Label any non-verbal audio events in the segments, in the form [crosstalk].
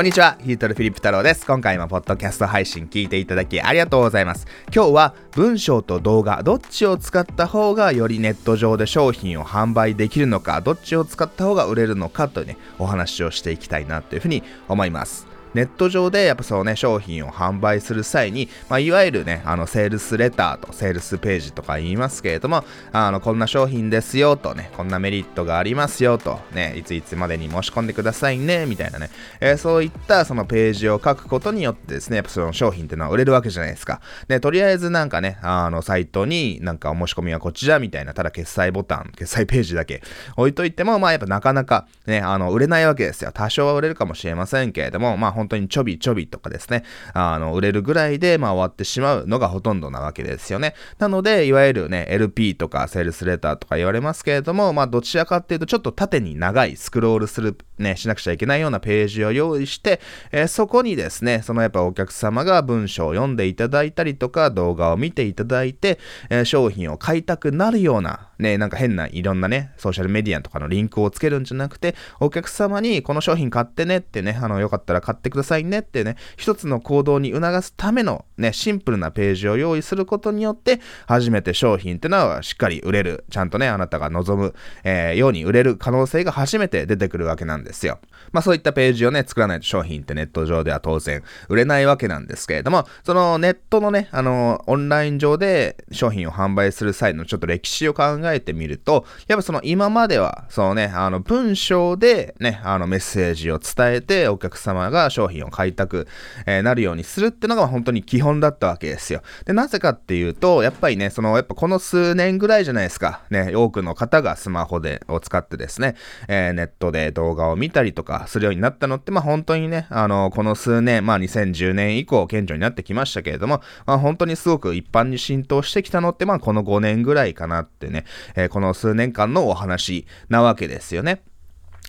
こんにちは、ヒートルフィリップ太郎です。今回もポッドキャスト配信聞いていただきありがとうございます。今日は文章と動画、どっちを使った方がよりネット上で商品を販売できるのか、どっちを使った方が売れるのかというね、お話をしていきたいなというふうに思います。ネット上でやっぱそのね、商品を販売する際に、まあ、いわゆるね、あの、セールスレターとセールスページとか言いますけれども、あの、こんな商品ですよとね、こんなメリットがありますよと、ね、いついつまでに申し込んでくださいね、みたいなね、えー、そういったそのページを書くことによってですね、やっぱその商品っていうのは売れるわけじゃないですか。で、とりあえずなんかね、あの、サイトになんかお申し込みはこちらみたいな、ただ決済ボタン、決済ページだけ置いといても、まあやっぱなかなかね、あの、売れないわけですよ。多少は売れるかもしれませんけれども、まあ本当にちょびちょびとかですね、あの、売れるぐらいで、まあ、終わってしまうのがほとんどなわけですよね。なので、いわゆるね、LP とかセールスレターとか言われますけれども、まあ、どちらかっていうと、ちょっと縦に長いスクロールする、ね、しなくちゃいけないようなページを用意して、えー、そこにですね、そのやっぱお客様が文章を読んでいただいたりとか、動画を見ていただいて、えー、商品を買いたくなるような、ね、なんか変ないろんなね、ソーシャルメディアとかのリンクをつけるんじゃなくて、お客様にこの商品買ってねってね、あの、よかったら買ってくださいねってね、一つの行動に促すためのね、シンプルなページを用意することによって、初めて商品ってのはしっかり売れる。ちゃんとね、あなたが望む、えー、ように売れる可能性が初めて出てくるわけなんですよ。まあそういったページをね、作らないと商品ってネット上では当然売れないわけなんですけれども、そのネットのね、あの、オンライン上で商品を販売する際のちょっと歴史を考ええてみると、やっぱその今までは、そのね、あの文章でね、あのメッセージを伝えてお客様が商品を買いたく、えー、なるようにするっていうのが本当に基本だったわけですよ。で、なぜかっていうと、やっぱりね、その、やっぱこの数年ぐらいじゃないですか。ね、多くの方がスマホで、を使ってですね、えー、ネットで動画を見たりとかするようになったのって、まあ本当にね、あの、この数年、まあ2010年以降、顕著になってきましたけれども、まあ本当にすごく一般に浸透してきたのって、まあこの5年ぐらいかなってね、えー、この数年間のお話なわけですよね。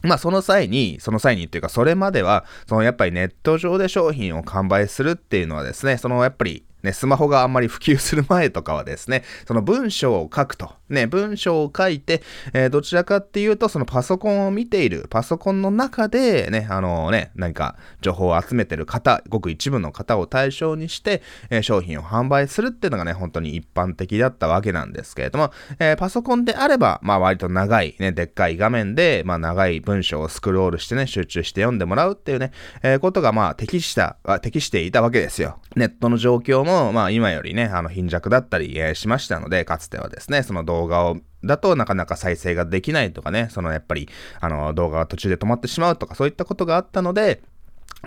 まあその際に、その際にっていうかそれまでは、そのやっぱりネット上で商品を完売するっていうのはですね、そのやっぱりね、スマホがあんまり普及する前とかはですね、その文章を書くと。ね、文章を書いて、えー、どちらかっていうと、そのパソコンを見ている、パソコンの中で、ね、あのー、ね、何か情報を集めてる方、ごく一部の方を対象にして、えー、商品を販売するっていうのがね、本当に一般的だったわけなんですけれども、えパソコンであれば、まあ割と長い、ね、でっかい画面で、まあ長い文章をスクロールしてね、集中して読んでもらうっていうね、えことがまあ適した、適していたわけですよ。ネットの状況も、まあ今よりね、あの貧弱だったり、え、しましたので、かつてはですね、その動画をだとなかなか再生ができないとかね、そのやっぱり、あの動画が途中で止まってしまうとかそういったことがあったので、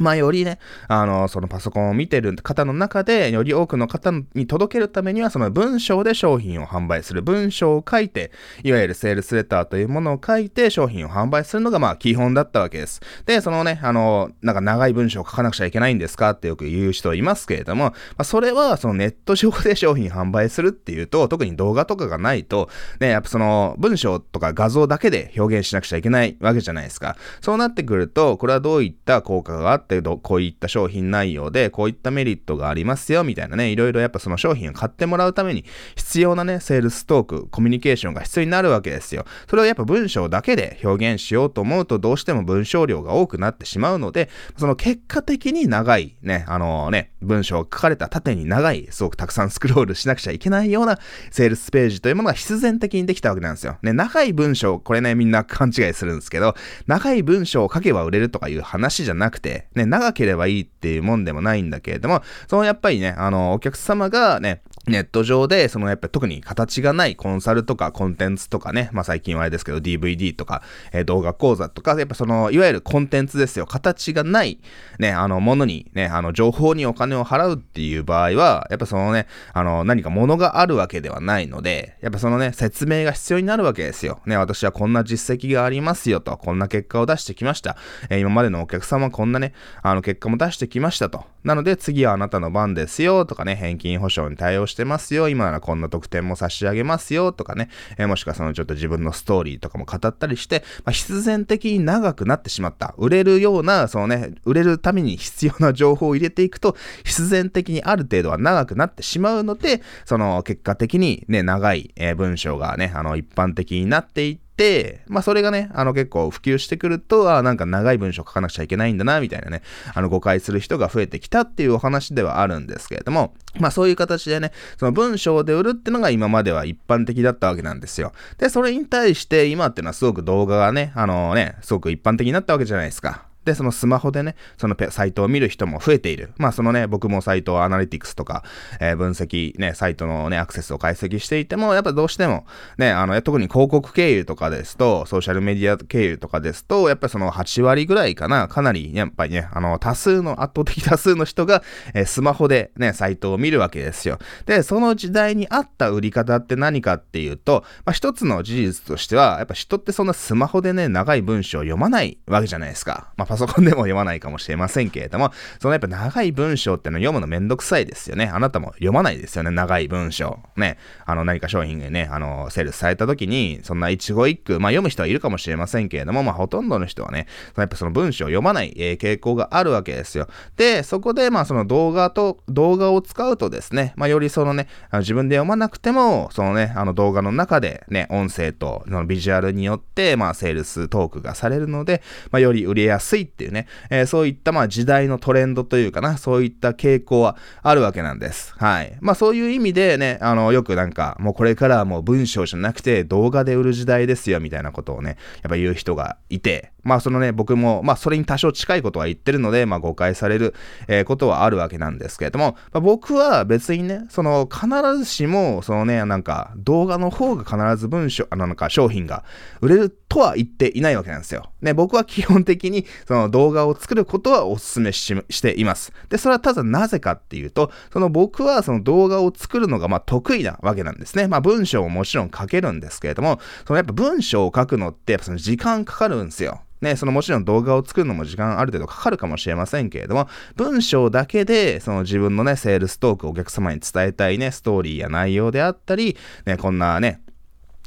まあ、よりね、あの、そのパソコンを見てる方の中で、より多くの方に届けるためには、その文章で商品を販売する。文章を書いて、いわゆるセールスレターというものを書いて商品を販売するのが、まあ、基本だったわけです。で、そのね、あの、なんか長い文章を書かなくちゃいけないんですかってよく言う人いますけれども、まあ、それは、そのネット上で商品販売するっていうと、特に動画とかがないと、ね、やっぱその、文章とか画像だけで表現しなくちゃいけないわけじゃないですか。そうなってくると、これはどういった効果があって、こういった商品内容で、こういったメリットがありますよ、みたいなね、いろいろやっぱその商品を買ってもらうために必要なね、セールストーク、コミュニケーションが必要になるわけですよ。それをやっぱ文章だけで表現しようと思うと、どうしても文章量が多くなってしまうので、その結果的に長い、ね、あのね、文章を書かれた縦に長い、すごくたくさんスクロールしなくちゃいけないようなセールスページというものが必然的にできたわけなんですよ。ね、長い文章、これね、みんな勘違いするんですけど、長い文章を書けば売れるとかいう話じゃなくて、ね、長ければいいっていうもんでもないんだけれども、そのやっぱりね、あの、お客様がね、ネット上で、そのやっぱり特に形がないコンサルとかコンテンツとかね、まあ最近はあれですけど DVD とか、えー、動画講座とか、やっぱその、いわゆるコンテンツですよ。形がない、ね、あの、ものにね、あの、情報にお金を払うっていう場合は、やっぱそのね、あの、何か物があるわけではないので、やっぱそのね、説明が必要になるわけですよ。ね、私はこんな実績がありますよと、こんな結果を出してきました。えー、今までのお客様こんなね、あの、結果も出してきましたと。なので次はあなたの番ですよとかね、返金保証に対応してますよ。今ならこんな特典も差し上げますよとかね、えー、もしくはそのちょっと自分のストーリーとかも語ったりして、まあ、必然的に長くなってしまった。売れるような、そのね、売れるために必要な情報を入れていくと、必然的にある程度は長くなってしまうので、その結果的にね、長い、え、文章がね、あの、一般的になっていって、て、まあそれがね、あの結構普及してくると、あなんか長い文章書かなくちゃいけないんだな、みたいなね、あの誤解する人が増えてきたっていうお話ではあるんですけれども、まあそういう形でね、その文章で売るってのが今までは一般的だったわけなんですよ。で、それに対して今っていうのはすごく動画がね、あのね、すごく一般的になったわけじゃないですか。で、そのスマホでね、そのサイトを見る人も増えている。まあそのね、僕もサイトアナリティクスとか、えー、分析、ね、サイトのね、アクセスを解析していても、やっぱどうしても、ね、あの、特に広告経由とかですと、ソーシャルメディア経由とかですと、やっぱりその8割ぐらいかな、かなり、やっぱりね、あの、多数の、圧倒的 [laughs] 多数の人が、えー、スマホでね、サイトを見るわけですよ。で、その時代に合った売り方って何かっていうと、まあ一つの事実としては、やっぱ人ってそんなスマホでね、長い文章を読まないわけじゃないですか。まあパソコンでも読まないかもしれませんけれども、そのやっぱ長い文章っての読むのめんどくさいですよね。あなたも読まないですよね、長い文章。ね、あの何か商品がね、あの、セールスされた時に、そんな一語一句、まあ読む人はいるかもしれませんけれども、まあほとんどの人はね、やっぱその文章を読まない、え、傾向があるわけですよ。で、そこでまあその動画と、動画を使うとですね、まあよりそのね、あの自分で読まなくても、そのね、あの動画の中でね、音声とのビジュアルによって、まあセールストークがされるので、まあより売れやすいっていうね、えー、そういったまあ時代のトレンドというかな、そういった傾向はあるわけなんです。はい。まあそういう意味でね、あの、よくなんか、もうこれからはもう文章じゃなくて動画で売る時代ですよ、みたいなことをね、やっぱ言う人がいて、まあそのね、僕も、まあそれに多少近いことは言ってるので、まあ誤解される、えー、ことはあるわけなんですけれども、まあ、僕は別にね、その必ずしも、そのね、なんか動画の方が必ず文章、あのなんか商品が売れるとは言っていないわけなんですよ。ね、僕は基本的にその動画を作ることはお勧めしています。で、それはただなぜかっていうと、その僕はその動画を作るのがまあ得意なわけなんですね。まあ文章ももちろん書けるんですけれども、そのやっぱ文章を書くのってやっぱその時間かかるんですよ。ね、そのもちろん動画を作るのも時間ある程度かかるかもしれませんけれども、文章だけで、その自分のね、セールストークをお客様に伝えたいね、ストーリーや内容であったり、ね、こんなね、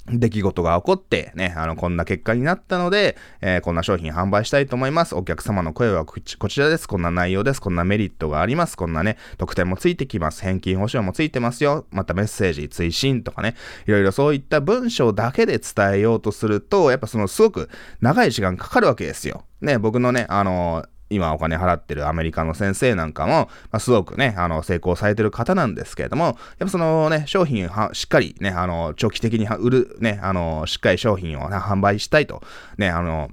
出来事が起こって、ね、あの、こんな結果になったので、えー、こんな商品販売したいと思います。お客様の声はこちらです。こんな内容です。こんなメリットがあります。こんなね、特典もついてきます。返金保証もついてますよ。またメッセージ、追伸とかね、いろいろそういった文章だけで伝えようとすると、やっぱそのすごく長い時間かかるわけですよ。ね、僕のね、あのー今お金払ってるアメリカの先生なんかも、まあ、すごくね、あの、成功されてる方なんですけれども、やっぱそのね、商品は、しっかりね、あの、長期的に売る、ね、あの、しっかり商品を、ね、販売したいと、ね、あの、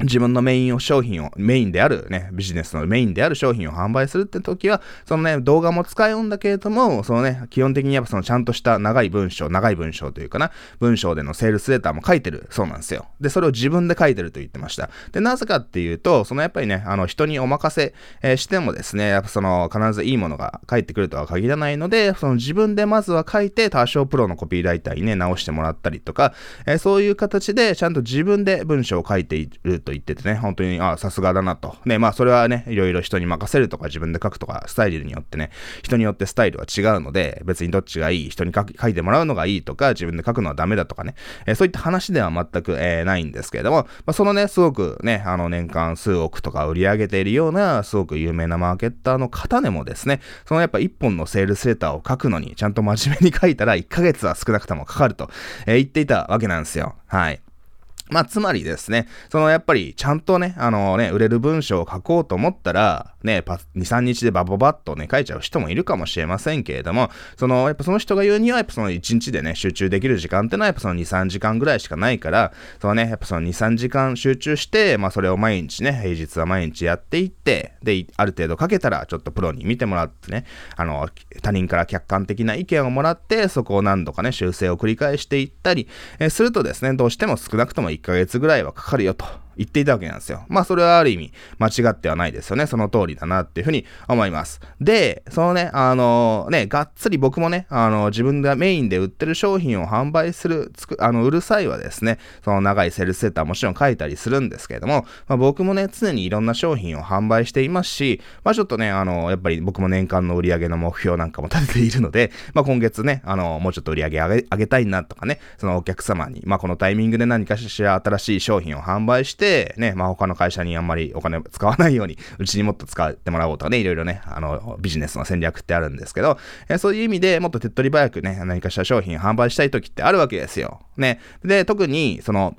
自分のメインを商品を、メインであるね、ビジネスのメインである商品を販売するって時は、そのね、動画も使うんだけれども、そのね、基本的にやっぱそのちゃんとした長い文章、長い文章というかな、文章でのセールスレターも書いてるそうなんですよ。で、それを自分で書いてると言ってました。で、なぜかっていうと、そのやっぱりね、あの人にお任せ、えー、してもですね、やっぱその必ずいいものが返ってくるとは限らないので、その自分でまずは書いて、多少プロのコピーライターにね、直してもらったりとか、えー、そういう形でちゃんと自分で文章を書いていると言っててね、本当にに、あ、さすがだなと。ね、まあそれはね、いろいろ人に任せるとか自分で書くとか、スタイルによってね、人によってスタイルは違うので、別にどっちがいい、人に書書いてもらうのがいいとか、自分で書くのはダメだとかね、えー、そういった話では全く、えー、ないんですけれども、まあ、そのね、すごくね、あの年間数億とか売り上げているような、すごく有名なマーケッターの方でもですね、そのやっぱ一本のセールスレターを書くのに、ちゃんと真面目に書いたら1ヶ月は少なくともかかると、えー、言っていたわけなんですよ。はい。まあ、つまりですね、そのやっぱりちゃんとね、あのね、売れる文章を書こうと思ったら、ね、2、3日でバババッとね、書いちゃう人もいるかもしれませんけれども、その、やっぱその人が言うには、やっぱその1日でね、集中できる時間ってのはやっぱその2、3時間ぐらいしかないから、そのね、やっぱその2、3時間集中して、まあそれを毎日ね、平日は毎日やっていって、で、ある程度かけたら、ちょっとプロに見てもらってね、あの、他人から客観的な意見をもらって、そこを何度かね、修正を繰り返していったり、え、するとですね、どうしても少なくとも1ヶ月ぐらいはかかるよと。言っていたわけなんですよ。まあそれはある意味間違ってはないですよね。その通りだなっていうふうに思います。で、そのね、あのー、ね、がっつり僕もね、あのー、自分がメインで売ってる商品を販売する、つく、あの、売る際はですね、その長いセルセッターもちろん書いたりするんですけれども、まあ僕もね、常にいろんな商品を販売していますし、まあちょっとね、あのー、やっぱり僕も年間の売り上げの目標なんかも立てているので、まあ今月ね、あのもうちょっと売り上げ上げたいなとかね、そのお客様に、まあこのタイミングで何かしら新しい商品を販売し、て、ね、まあ他の会社にあんまりお金使わないように、うちにもっと使ってもらおうとかね、いろいろね、あの、ビジネスの戦略ってあるんですけど、えー、そういう意味でもっと手っ取り早くね、何かした商品販売したい時ってあるわけですよ。ね。で、特に、その、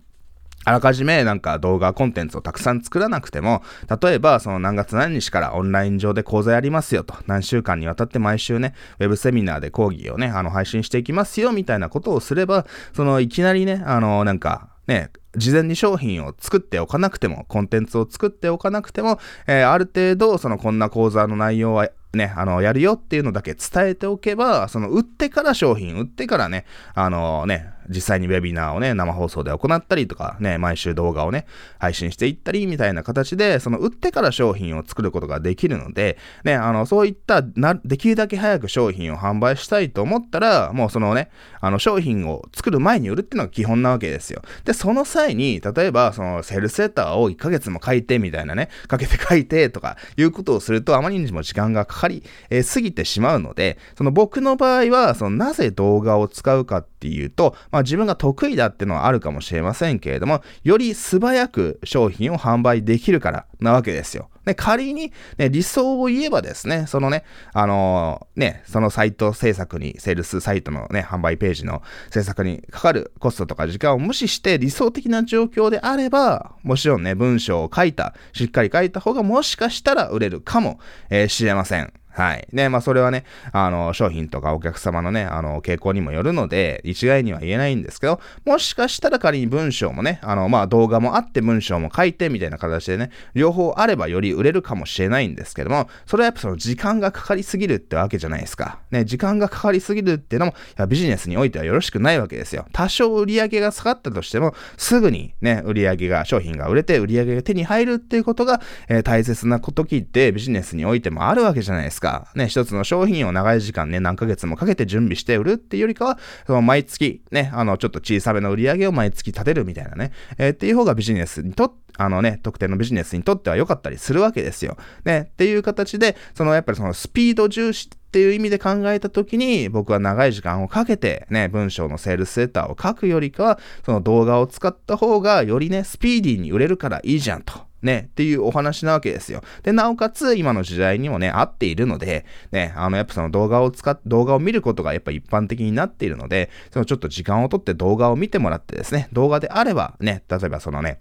あらかじめなんか動画コンテンツをたくさん作らなくても、例えばその何月何日からオンライン上で講座やりますよと、何週間にわたって毎週ね、ウェブセミナーで講義をね、あの配信していきますよみたいなことをすれば、そのいきなりね、あのなんかね、事前に商品を作っておかなくても、コンテンツを作っておかなくても、えー、ある程度、そのこんな講座の内容はね、あの、やるよっていうのだけ伝えておけば、その売ってから商品、売ってからね、あのね、実際にウェビナーをね、生放送で行ったりとか、ね、毎週動画をね、配信していったり、みたいな形で、その売ってから商品を作ることができるので、ね、あの、そういったな、できるだけ早く商品を販売したいと思ったら、もうそのね、あの、商品を作る前に売るっていうのが基本なわけですよ。で、その際に、例えば、その、セルスレターを1ヶ月も書いて、みたいなね、かけて書いて、とか、いうことをすると、あまりにも時間がかかり、えー、過ぎてしまうので、その僕の場合は、その、なぜ動画を使うかっていうと、まあま自分が得意だっていうのはあるかもしれませんけれども、より素早く商品を販売できるからなわけですよ。ね、仮に、ね、理想を言えばですね、そのね、あのー、ね、そのサイト制作に、セールスサイトのね、販売ページの制作にかかるコストとか時間を無視して理想的な状況であれば、もちろんね、文章を書いた、しっかり書いた方がもしかしたら売れるかも、えー、しれません。はい。ね、まあそれはね、あの、商品とかお客様のね、あの、傾向にもよるので、一概には言えないんですけど、もしかしたら仮に文章もね、あの、まあ動画もあって文章も書いてみたいな形でね、両方あればより売れるかもしれないんですけども、それはやっぱその時間がかかりすぎるってわけじゃないですか。ね、時間がかかりすぎるっていうのも、ビジネスにおいてはよろしくないわけですよ。多少売り上げが下がったとしても、すぐにね、売り上げが、商品が売れて売り上げが手に入るっていうことが、えー、大切な時ってビジネスにおいてもあるわけじゃないですかですか？ね、一つの商品を長い時間ね、何ヶ月もかけて準備して売るっていうよりかは、その毎月ね、あの、ちょっと小さめの売り上げを毎月立てるみたいなね、えー、っていう方がビジネスにとって、あのね、特定のビジネスにとっては良かったりするわけですよ。ね、っていう形で、そのやっぱりそのスピード重視っていう意味で考えたときに、僕は長い時間をかけてね、文章のセールスレターを書くよりかは、その動画を使った方がよりね、スピーディーに売れるからいいじゃんと。ね、っていうお話なわけですよ。で、なおかつ、今の時代にもね、合っているので、ね、あの、やっぱその動画を使っ、動画を見ることがやっぱ一般的になっているので、そのちょっと時間をとって動画を見てもらってですね、動画であればね、例えばそのね、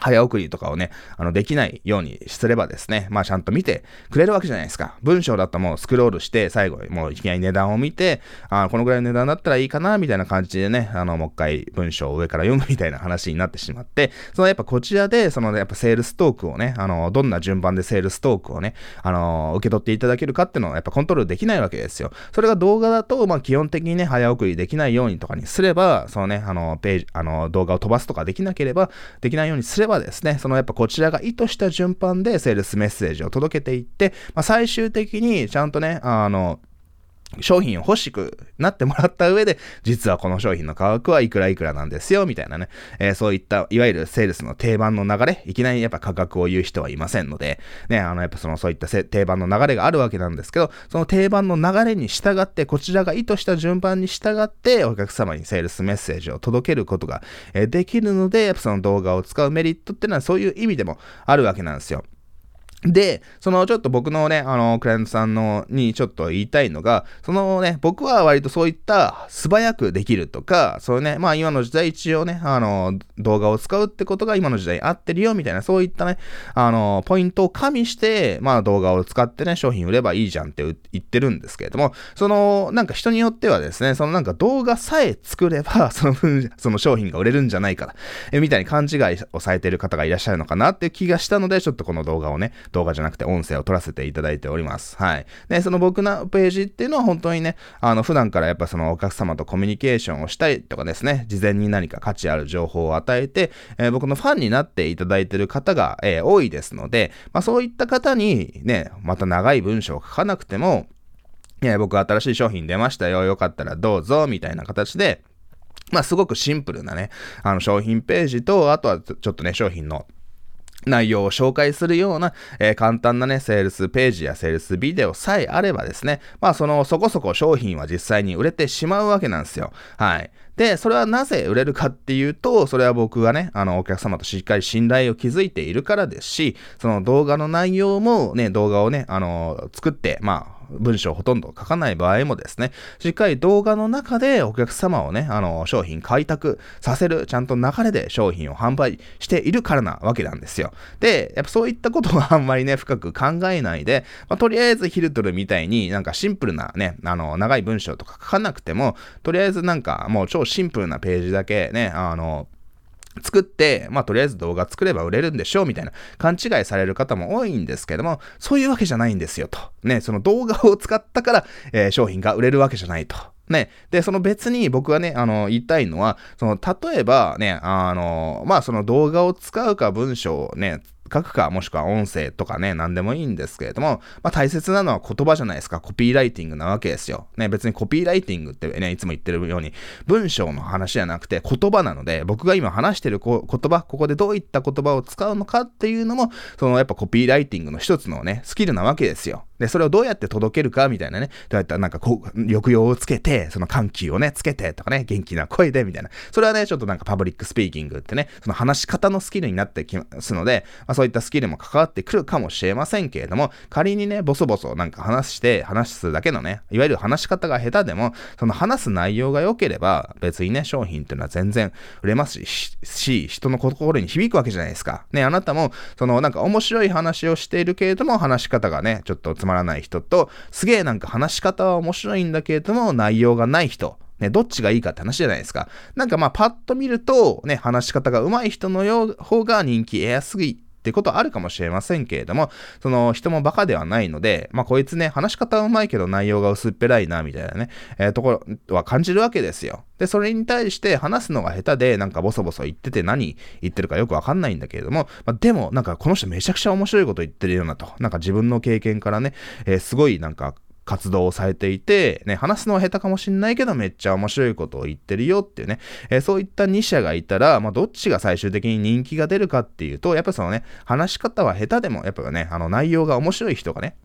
早送りとかをね、あの、できないようにすればですね、まあちゃんと見てくれるわけじゃないですか。文章だともうスクロールして、最後もういきなり値段を見て、あこのぐらいの値段だったらいいかな、みたいな感じでね、あの、もう一回文章を上から読むみたいな話になってしまって、そのやっぱこちらで、そのやっぱセールストークをね、あの、どんな順番でセールストークをね、あの、受け取っていただけるかっていうのをやっぱコントロールできないわけですよ。それが動画だと、まあ基本的にね、早送りできないようにとかにすれば、そのね、あの、ページ、あの、動画を飛ばすとかできなければ、できないようにすればですね、そのやっぱぱこちらが意図した順番でセールスメッセージを届けていって、まあ、最終的にちゃんとね、あの、商品を欲しくなってもらった上で、実はこの商品の価格はいくらいくらなんですよ、みたいなね。えー、そういった、いわゆるセールスの定番の流れ、いきなりやっぱ価格を言う人はいませんので、ね、あの、やっぱその、そういった定番の流れがあるわけなんですけど、その定番の流れに従って、こちらが意図した順番に従って、お客様にセールスメッセージを届けることが、え、できるので、やっぱその動画を使うメリットっていうのはそういう意味でもあるわけなんですよ。で、そのちょっと僕のね、あの、クライアントさんのにちょっと言いたいのが、そのね、僕は割とそういった素早くできるとか、そういうね、まあ今の時代一応ね、あの、動画を使うってことが今の時代合ってるよみたいな、そういったね、あの、ポイントを加味して、まあ動画を使ってね、商品売ればいいじゃんって言ってるんですけれども、その、なんか人によってはですね、そのなんか動画さえ作れば、[laughs] その分、その商品が売れるんじゃないかな、えみたいに勘違いをされてる方がいらっしゃるのかなっていう気がしたので、ちょっとこの動画をね、動画じゃなくて音声を撮らせていただいております。はい。で、その僕のページっていうのは本当にね、あの、普段からやっぱそのお客様とコミュニケーションをしたりとかですね、事前に何か価値ある情報を与えて、えー、僕のファンになっていただいてる方が、えー、多いですので、まあそういった方にね、また長い文章を書かなくても、いや、僕新しい商品出ましたよ。よかったらどうぞ、みたいな形で、まあすごくシンプルなね、あの商品ページと、あとはちょっとね、商品の内容を紹介するような、えー、簡単なね、セールスページやセールスビデオさえあればですね、まあそのそこそこ商品は実際に売れてしまうわけなんですよ。はい。で、それはなぜ売れるかっていうと、それは僕がね、あの、お客様としっかり信頼を築いているからですし、その動画の内容もね、動画をね、あの、作って、まあ、文章ほとんど書かない場合もですね、しっかり動画の中でお客様をね、あの、商品開拓させる、ちゃんと流れで商品を販売しているからなわけなんですよ。で、やっぱそういったことはあんまりね、深く考えないで、まあ、とりあえずヒルトルみたいになんかシンプルなね、あの、長い文章とか書かなくても、とりあえずなんかもう超シンプルなページだけね、あの、作って、まあ、とりあえず動画作れば売れるんでしょうみたいな勘違いされる方も多いんですけども、そういうわけじゃないんですよと。ね、その動画を使ったから、えー、商品が売れるわけじゃないと。ね。で、その別に僕はね、あの、言いたいのは、その、例えばね、あの、まあ、その動画を使うか文章をね、書くか、もしくは音声とかね、何でもいいんですけれども、まあ大切なのは言葉じゃないですか。コピーライティングなわけですよ。ね、別にコピーライティングってね、いつも言ってるように、文章の話じゃなくて言葉なので、僕が今話してる言葉、ここでどういった言葉を使うのかっていうのも、そのやっぱコピーライティングの一つのね、スキルなわけですよ。で、それをどうやって届けるかみたいなね、どうやったらなんかこう、抑揚をつけて、その緩急をね、つけてとかね、元気な声でみたいな。それはね、ちょっとなんかパブリックスピーキングってね、その話し方のスキルになってきますので、まあ、そういったスキルも関わってくるかもしれませんけれども、仮にね、ボソボソなんか話して、話すだけのね、いわゆる話し方が下手でも、その話す内容が良ければ、別にね、商品っていうのは全然売れますし、し人の心に響くわけじゃないですか。ね、あなたも、そのなんか面白い話をしているけれども、話し方がね、ちょっとつまらない人と、すげえなんか話し方は面白いんだけれども、内容がない人。ね、どっちがいいかって話じゃないですか。なんかまあパッと見ると、ね、話し方が上手い人のよう方が人気得やすいってことあるかもしれませんけれども、その人もバカではないので、まあこいつね、話し方はうまいけど内容が薄っぺらいな、みたいなね、えー、ところは感じるわけですよ。で、それに対して話すのが下手で、なんかボソボソ言ってて何言ってるかよくわかんないんだけれども、まあ、でも、なんかこの人めちゃくちゃ面白いこと言ってるようなと、なんか自分の経験からね、えー、すごいなんか活動をされていて、ね、話すのは下手かもしんないけどめっちゃ面白いことを言ってるよっていうね、えー、そういった2社がいたら、まあ、どっちが最終的に人気が出るかっていうと、やっぱそのね、話し方は下手でも、やっぱね、あの内容が面白い人がね、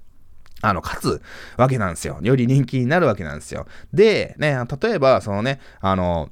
あの、勝つわけなんですよ。より人気になるわけなんですよ。で、ね、例えば、そのね、あの、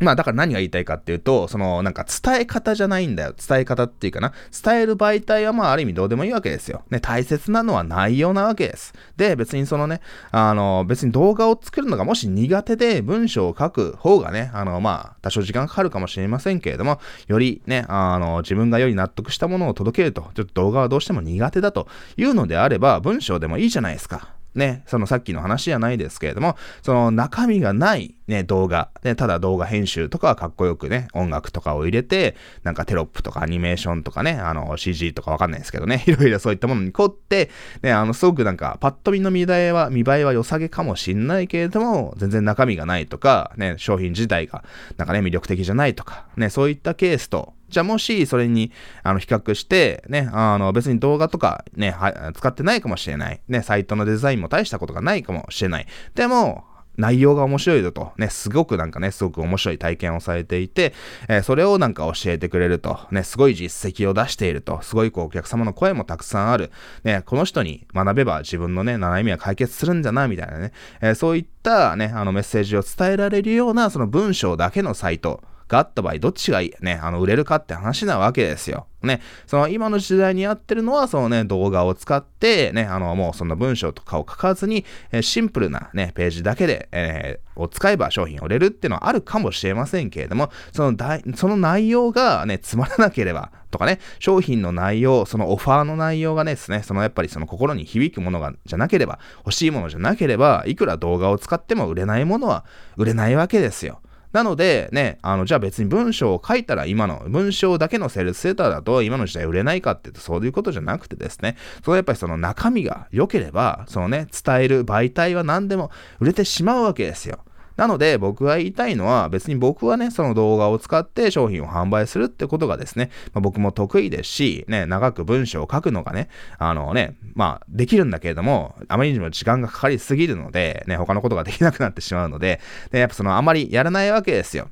まあだから何が言いたいかっていうと、そのなんか伝え方じゃないんだよ。伝え方っていうかな。伝える媒体はまあある意味どうでもいいわけですよ。ね、大切なのは内容なわけです。で、別にそのね、あの、別に動画を作るのがもし苦手で文章を書く方がね、あの、まあ多少時間かかるかもしれませんけれども、よりね、あの、自分がより納得したものを届けると、ちょっと動画はどうしても苦手だというのであれば、文章でもいいじゃないですか。ね、そのさっきの話じゃないですけれども、その中身がないね、動画、ね、ただ動画編集とかはかっこよくね、音楽とかを入れて、なんかテロップとかアニメーションとかね、あの CG とかわかんないですけどね、[laughs] いろいろそういったものに凝って、ね、あの、すごくなんか、パッと見の見栄えは、見栄えは良さげかもしんないけれども、全然中身がないとか、ね、商品自体が、なんかね、魅力的じゃないとか、ね、そういったケースと、じゃあもしそれにあの比較して、ね、あの別に動画とかね、は使ってないかもしれない。ね、サイトのデザインも大したことがないかもしれない。でも、内容が面白いぞと、ね、すごくなんかね、すごく面白い体験をされていて、えー、それをなんか教えてくれると、ね、すごい実績を出していると、すごいこうお客様の声もたくさんある、ね、この人に学べば自分のね、悩みは解決するんだない、みたいなね、えー、そういったね、あのメッセージを伝えられるような、その文章だけのサイト、があった場合、どっちがいい？ね、あの、売れるかって話なわけですよ。ね、その今の時代にやってるのは、そのね、動画を使って、ね、あの、もうその文章とかを書かずに、えシンプルなね、ページだけで、えー、を使えば商品を売れるっていうのはあるかもしれませんけれども、そのだその内容がね、つまらなければ、とかね、商品の内容、そのオファーの内容がですね、そのやっぱりその心に響くものが、じゃなければ、欲しいものじゃなければ、いくら動画を使っても売れないものは売れないわけですよ。なので、ね、あの、じゃあ別に文章を書いたら今の、文章だけのセールスセーターだと今の時代売れないかっていうとそういうことじゃなくてですね、そのやっぱりその中身が良ければ、そのね、伝える媒体は何でも売れてしまうわけですよ。なので僕が言いたいのは別に僕はね、その動画を使って商品を販売するってことがですね、まあ、僕も得意ですし、ね、長く文章を書くのがね、あのね、まあできるんだけれども、あまりにも時間がかかりすぎるので、ね、他のことができなくなってしまうので、でやっぱそのあまりやらないわけですよ。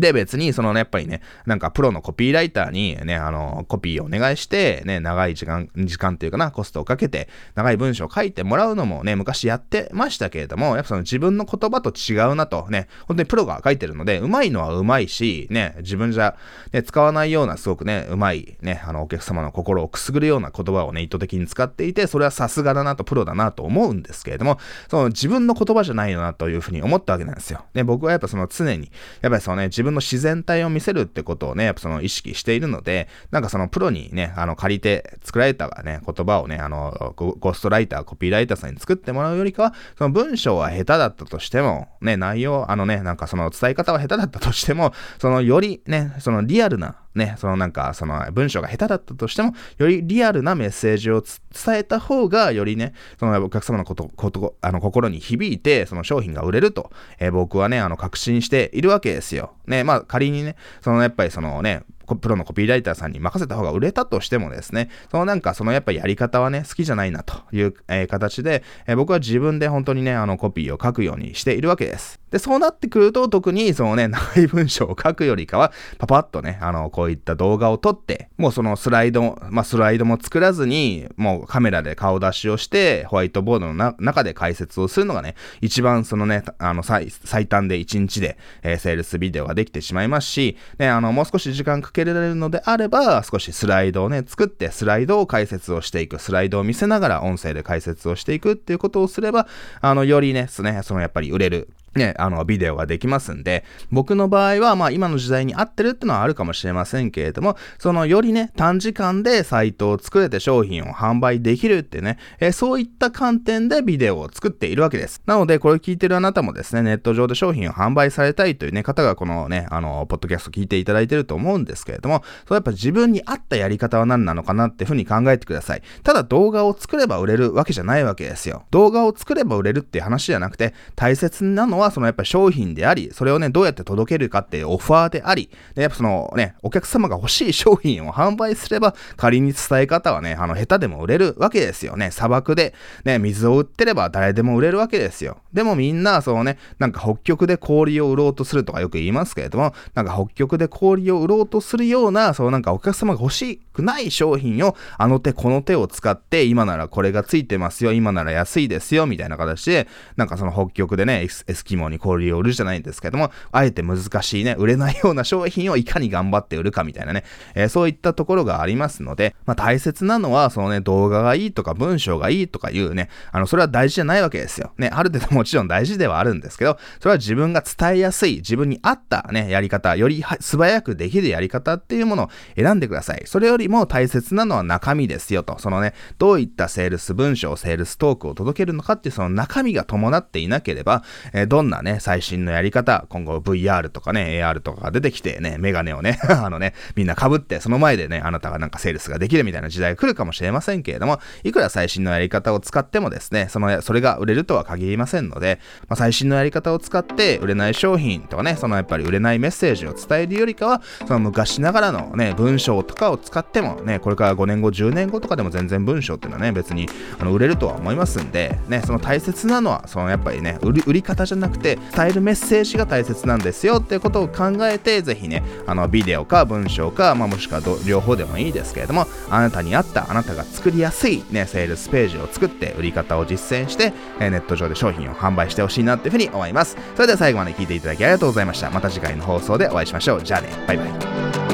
で、別に、そのね、やっぱりね、なんかプロのコピーライターにね、あの、コピーをお願いして、ね、長い時間、時間っていうかな、コストをかけて、長い文章を書いてもらうのもね、昔やってましたけれども、やっぱその自分の言葉と違うなと、ね、本当にプロが書いてるので、うまいのはうまいし、ね、自分じゃ、ね、使わないような、すごくね、うまい、ね、あの、お客様の心をくすぐるような言葉をね、意図的に使っていて、それはさすがだなと、プロだなと思うんですけれども、その自分の言葉じゃないよなというふうに思ったわけなんですよ。ね、僕はやっぱその常に、やっぱりそのね、自分分の自然体を見せるってことをね、やっぱその意識しているので、なんかそのプロにね、あの借りて作られたね、言葉をね、あの、ゴーストライター、コピーライターさんに作ってもらうよりかは、その文章は下手だったとしても、ね、内容、あのね、なんかその伝え方は下手だったとしても、そのよりね、そのリアルなね、そのなんか、その文章が下手だったとしても、よりリアルなメッセージを伝えた方が、よりね、そのお客様のこと、こと、あの心に響いて、その商品が売れると、えー、僕はね、あの、確信しているわけですよ。ね、まあ仮にね、そのやっぱりそのね、プロのコピーライターさんに任せた方が売れたとしてもですね、そのなんかそのやっぱやり方はね、好きじゃないなという、えー、形で、えー、僕は自分で本当にね、あのコピーを書くようにしているわけです。で、そうなってくると特にそのね、[laughs] 長い文章を書くよりかは、パパッとね、あの、こういった動画を撮って、もうそのスライド、まあスライドも作らずに、もうカメラで顔出しをして、ホワイトボードの中で解説をするのがね、一番そのね、あの、最短で1日で、えー、セールスビデオができてしまいますし、ね、あの、もう少し時間かけけられるのであれば、少しスライドをね、作って、スライドを解説をしていく、スライドを見せながら音声で解説をしていくっていうことをすれば、あの、よりね、そのやっぱり売れるね、あの、ビデオができますんで、僕の場合は、まあ、今の時代に合ってるってのはあるかもしれませんけれども、その、よりね、短時間でサイトを作れて商品を販売できるってね、え、そういった観点でビデオを作っているわけです。なので、これを聞いてるあなたもですね、ネット上で商品を販売されたいというね、方がこのね、あの、ポッドキャスト聞いていただいてると思うんですけれども、そうやっぱ自分に合ったやり方は何なのかなっていうふうに考えてください。ただ動画を作れば売れるわけじゃないわけですよ。動画を作れば売れるっていう話じゃなくて、大切なのは、そのやっぱ商品であり、それをね、どうやって届けるかっていうオファーであり、で、やっぱそのね、お客様が欲しい商品を販売すれば、仮に伝え方はね、あの、下手でも売れるわけですよね。砂漠で、ね、水を売ってれば誰でも売れるわけですよ。でもみんな、そうね、なんか北極で氷を売ろうとするとかよく言いますけれども、なんか北極で氷を売ろうとするような、そうなんかお客様が欲しくない商品を、あの手この手を使って、今ならこれがついてますよ、今なら安いですよ、みたいな形で、なんかその北極でね、エスキモに氷を売るじゃないんですけども、あえて難しいね、売れないような商品をいかに頑張って売るかみたいなね、えー、そういったところがありますので、まあ大切なのは、そのね、動画がいいとか文章がいいとかいうね、あの、それは大事じゃないわけですよ。ね、ある程度もちろん大事ではあるんですけど、それは自分が伝えやすい、自分に合ったね、やり方、より素早くできるやり方っていうものを選んでください。それよりも大切なのは中身ですよと。そのね、どういったセールス文章、セールストークを届けるのかっていうその中身が伴っていなければ、えー、どんんなね、最新のやり方、今後 VR とかね、AR とかが出てきてね、メガネをね、[laughs] あのね、みんな被って、その前でね、あなたがなんかセールスができるみたいな時代が来るかもしれませんけれども、いくら最新のやり方を使ってもですね、その、それが売れるとは限りませんので、まあ、最新のやり方を使って売れない商品とかね、そのやっぱり売れないメッセージを伝えるよりかは、その昔ながらのね、文章とかを使ってもね、これから5年後、10年後とかでも全然文章っていうのはね、別にあの売れるとは思いますんで、ね、その大切なのは、そのやっぱりね、売り売り方じゃななくて、伝えるメッセージが大切なんですよっていうことを考えて、ぜひね、あの、ビデオか文章か、まあ、もしくは両方でもいいですけれども、あなたに合ったあなたが作りやすいね、セールスページを作って売り方を実践して、えネット上で商品を販売してほしいなっていうふうに思います。それでは最後まで聞いていただきありがとうございました。また次回の放送でお会いしましょう。じゃあね、バイバイ。